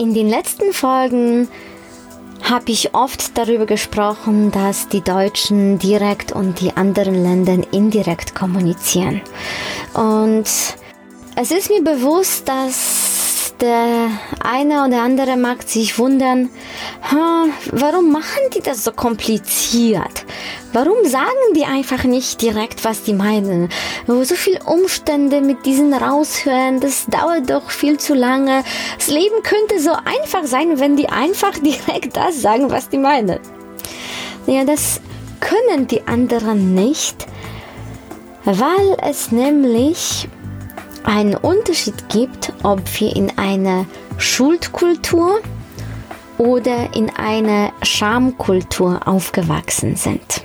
In den letzten Folgen habe ich oft darüber gesprochen, dass die Deutschen direkt und die anderen Länder indirekt kommunizieren. Und es ist mir bewusst, dass der eine oder andere mag sich wundern, warum machen die das so kompliziert? Warum sagen die einfach nicht direkt, was die meinen? So viel Umstände mit diesen raushören, das dauert doch viel zu lange. Das Leben könnte so einfach sein, wenn die einfach direkt das sagen, was die meinen. Ja, das können die anderen nicht, weil es nämlich einen Unterschied gibt, ob wir in einer Schuldkultur oder in einer Schamkultur aufgewachsen sind.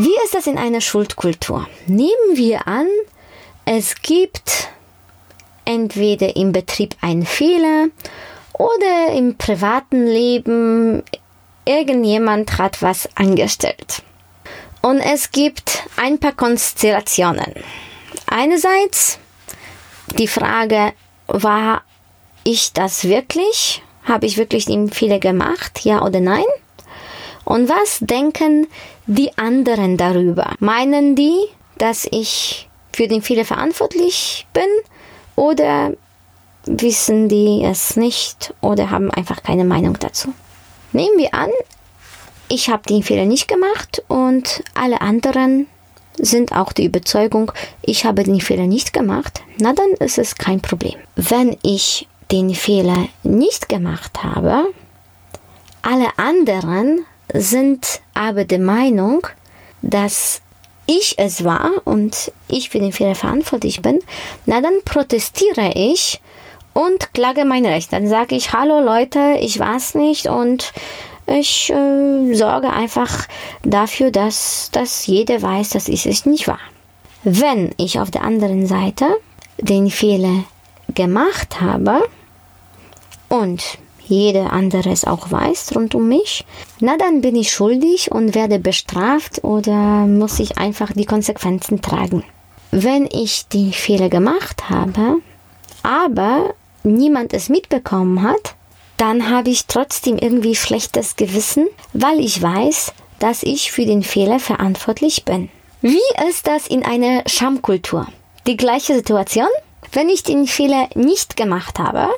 Wie ist das in einer Schuldkultur? Nehmen wir an, es gibt entweder im Betrieb einen Fehler oder im privaten Leben irgendjemand hat was angestellt. Und es gibt ein paar Konstellationen. Einerseits die Frage, war ich das wirklich? Habe ich wirklich den Fehler gemacht? Ja oder nein? Und was denken die anderen darüber? Meinen die, dass ich für den Fehler verantwortlich bin oder wissen die es nicht oder haben einfach keine Meinung dazu? Nehmen wir an, ich habe den Fehler nicht gemacht und alle anderen sind auch die Überzeugung, ich habe den Fehler nicht gemacht, na dann ist es kein Problem. Wenn ich den Fehler nicht gemacht habe, alle anderen sind aber der Meinung, dass ich es war und ich für den Fehler verantwortlich bin, na dann protestiere ich und klage mein Recht. Dann sage ich, hallo Leute, ich war es nicht und ich äh, sorge einfach dafür, dass, dass jeder weiß, dass ich es nicht war. Wenn ich auf der anderen Seite den Fehler gemacht habe und jeder andere es auch weiß rund um mich, na dann bin ich schuldig und werde bestraft oder muss ich einfach die Konsequenzen tragen. Wenn ich den Fehler gemacht habe, aber niemand es mitbekommen hat, dann habe ich trotzdem irgendwie schlechtes Gewissen, weil ich weiß, dass ich für den Fehler verantwortlich bin. Wie ist das in einer Schamkultur? Die gleiche Situation? Wenn ich den Fehler nicht gemacht habe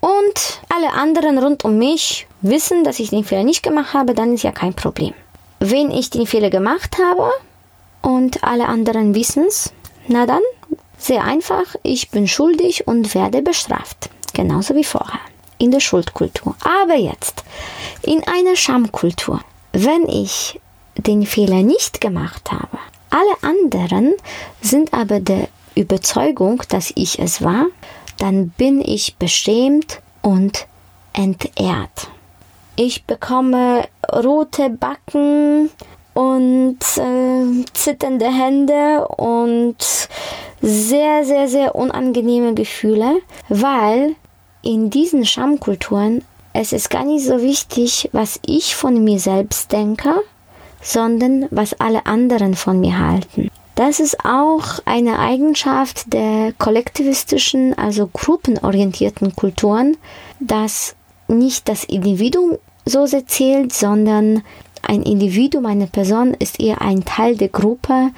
und alle anderen rund um mich wissen, dass ich den Fehler nicht gemacht habe, dann ist ja kein Problem. Wenn ich den Fehler gemacht habe und alle anderen wissen es, na dann, sehr einfach, ich bin schuldig und werde bestraft. Genauso wie vorher. In der Schuldkultur. Aber jetzt, in einer Schamkultur. Wenn ich den Fehler nicht gemacht habe, alle anderen sind aber der Überzeugung, dass ich es war, dann bin ich beschämt und entehrt. Ich bekomme rote Backen und äh, zitternde Hände und sehr, sehr, sehr unangenehme Gefühle, weil in diesen Schamkulturen es ist gar nicht so wichtig, was ich von mir selbst denke, sondern was alle anderen von mir halten. Das ist auch eine Eigenschaft der kollektivistischen, also gruppenorientierten Kulturen, dass nicht das Individuum so sehr zählt, sondern ein Individuum, eine Person ist eher ein Teil der Gruppe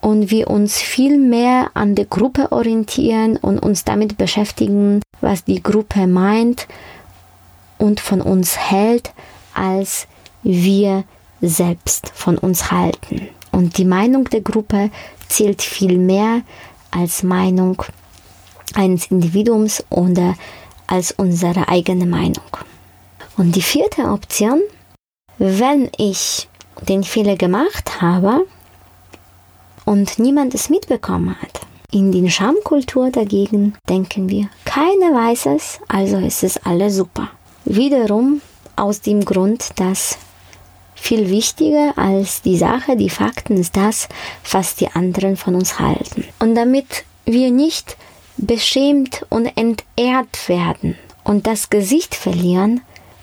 und wir uns viel mehr an der Gruppe orientieren und uns damit beschäftigen, was die Gruppe meint und von uns hält, als wir selbst von uns halten. Und die Meinung der Gruppe zählt viel mehr als Meinung eines Individuums oder als unsere eigene Meinung. Und die vierte Option, wenn ich den Fehler gemacht habe und niemand es mitbekommen hat, In den Schamkultur dagegen denken wir, keiner weiß es, also ist es alles super. Wiederum aus dem Grund, dass viel wichtiger als die Sache, die Fakten ist das, was die anderen von uns halten. Und damit wir nicht beschämt und entehrt werden und das Gesicht verlieren,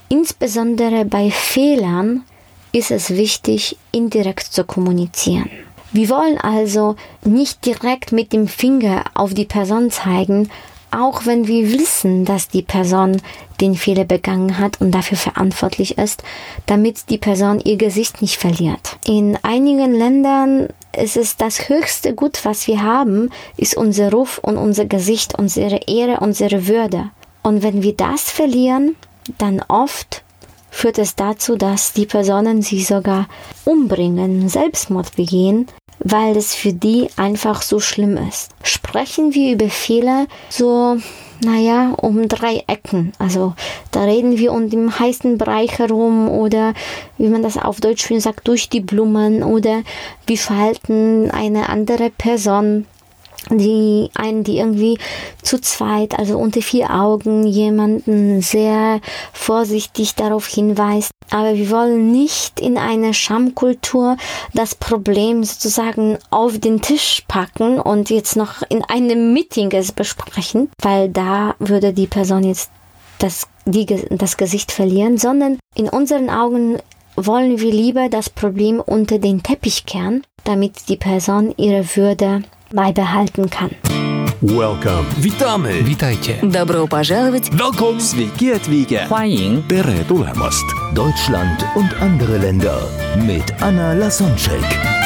insbesondere bei Fehlern, ist es wichtig, indirekt zu kommunizieren. Wir wollen also nicht direkt mit dem Finger auf die Person zeigen, auch wenn wir wissen, dass die Person den Fehler begangen hat und dafür verantwortlich ist, damit die Person ihr Gesicht nicht verliert. In einigen Ländern ist es das höchste Gut, was wir haben, ist unser Ruf und unser Gesicht, unsere Ehre, unsere Würde. Und wenn wir das verlieren, dann oft führt es dazu, dass die Personen sich sogar umbringen, Selbstmord begehen, weil es für die einfach so schlimm ist. Sprechen wir über Fehler so, naja, um drei Ecken. Also da reden wir um den heißen Bereich herum oder wie man das auf Deutsch sagt, durch die Blumen oder wir verhalten eine andere Person die einen, die irgendwie zu zweit, also unter vier Augen jemanden sehr vorsichtig darauf hinweist. Aber wir wollen nicht in einer Schamkultur das Problem sozusagen auf den Tisch packen und jetzt noch in einem Meeting es besprechen, weil da würde die Person jetzt das, die, das Gesicht verlieren, sondern in unseren Augen wollen wir lieber das Problem unter den Teppich kehren, damit die Person ihre Würde beibehalten kann. Welcome. Witamy! Witajcie. Добро пожаловать! Welcome! Sveiki atvykę. 欢迎 Tere tulemast. Deutschland und andere Länder mit Anna Lasonczek.